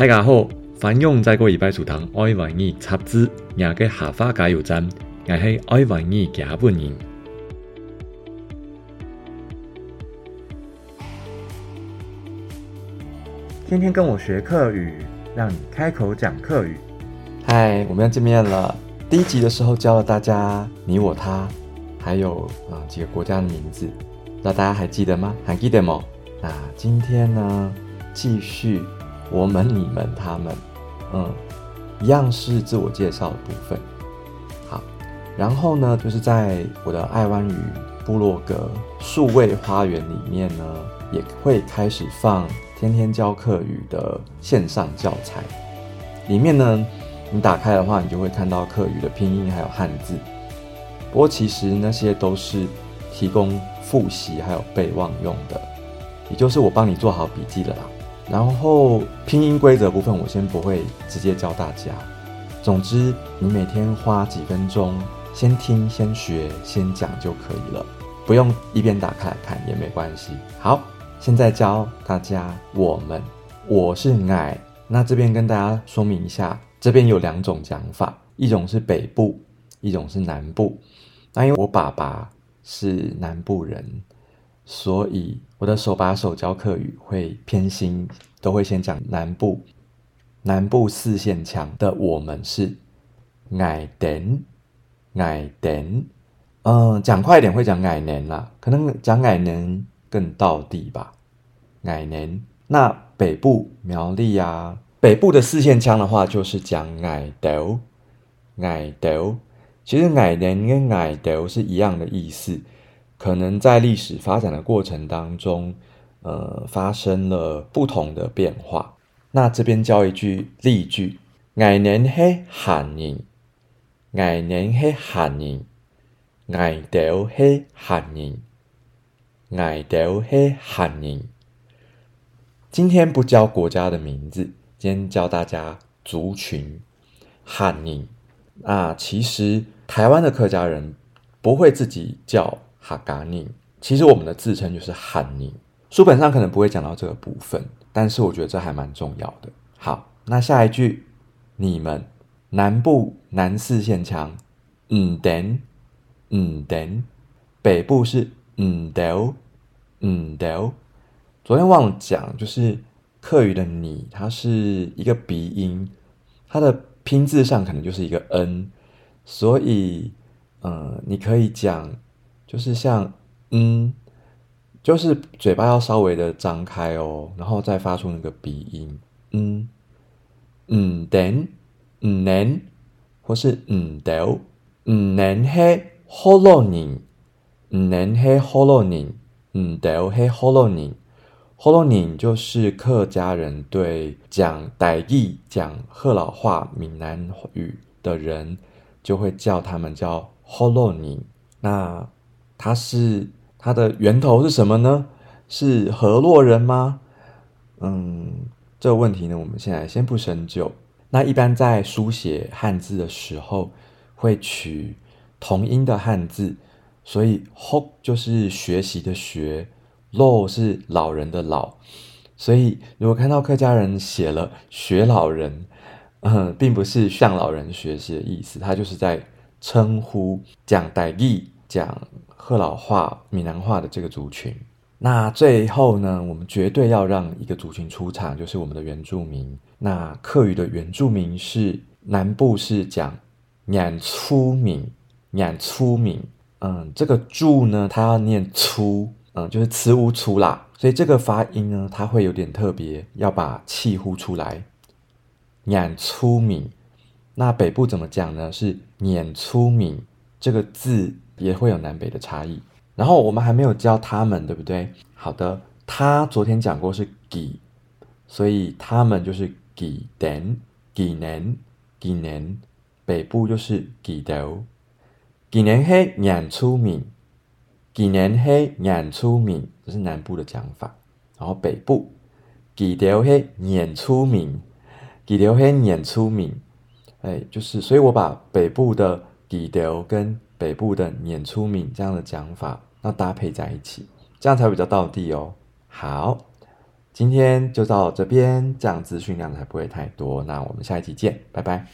大家好，欢迎再过礼拜收听爱玩意插枝廿个下花加油站，我是爱玩意加本人。天天跟我学客语，让你开口讲客语。嗨，我们要见面了。第一集的时候教了大家你我他，还有啊几个国家的名字，那大家还记得吗？还记得吗？那今天呢，继续我们、你们、他们，嗯，一样是自我介绍的部分。好，然后呢，就是在我的爱湾语部落格数位花园里面呢，也会开始放。天天教课语的线上教材里面呢，你打开的话，你就会看到课语的拼音还有汉字。不过其实那些都是提供复习还有备忘用的，也就是我帮你做好笔记了啦。然后拼音规则部分，我先不会直接教大家。总之，你每天花几分钟，先听、先学、先讲就可以了，不用一边打开来看也没关系。好。现在教大家，我们我是奶，那这边跟大家说明一下，这边有两种讲法，一种是北部，一种是南部。那因为我爸爸是南部人，所以我的手把手教课语会偏心，都会先讲南部。南部四线腔的我们是矮点矮点，嗯，讲快一点会讲矮年啦，可能讲矮年。更到地吧，矮年。那北部苗栗啊，北部的四线腔的话，就是讲矮豆，矮豆。其实矮年跟矮豆是一样的意思，可能在历史发展的过程当中，呃，发生了不同的变化。那这边教一句例句：矮年黑寒人，矮年黑寒人，矮豆嘿寒人。矮豆嘿汉人，今天不教国家的名字，今天教大家族群汉人。啊，其实台湾的客家人不会自己叫哈嘎尼，其实我们的自称就是汉尼。书本上可能不会讲到这个部分，但是我觉得这还蛮重要的。好，那下一句，你们南部南四线腔，嗯等嗯等，北部是。嗯等嗯等昨天忘了讲，就是客语的你，它是一个鼻音，它的拼字上可能就是一个 n，所以，嗯，你可以讲，就是像，嗯，就是嘴巴要稍微的张开哦，然后再发出那个鼻音，嗯，嗯，den，嗯，nen，或是嗯，del，嗯，nen he holoning。嗯，能黑 holoning，嗯，得黑 holoning，holoning 就是客家人对讲傣语、讲贺老话、闽南语的人，就会叫他们叫 holoning。那它是它的源头是什么呢？是河洛人吗？嗯，这个问题呢，我们现在先不深究。那一般在书写汉字的时候，会取同音的汉字。所以，ho 就是学习的学，lo 是老人的老。所以，如果看到客家人写了“学老人”，嗯，并不是向老人学习的意思，他就是在称呼讲代义、讲鹤老话、闽南话的这个族群。那最后呢，我们绝对要让一个族群出场，就是我们的原住民。那客语的原住民是南部是讲“念粗闽”，念粗闽。嗯，这个“住”呢，它要念粗，嗯，就是词无粗啦，所以这个发音呢，它会有点特别，要把气呼出来，念粗敏。那北部怎么讲呢？是念粗敏，这个字也会有南北的差异。然后我们还没有教他们，对不对？好的，他昨天讲过是几，所以他们就是几年、几年、几年，北部就是几头。几年黑眼出名，几年黑眼出名，这是南部的讲法。然后北部几条黑眼出名，几条黑眼出名，哎，就是所以我把北部的底调跟北部的碾出名这样的讲法，那搭配在一起，这样才比较到地哦。好，今天就到这边，这样资讯量才不会太多。那我们下一集见，拜拜。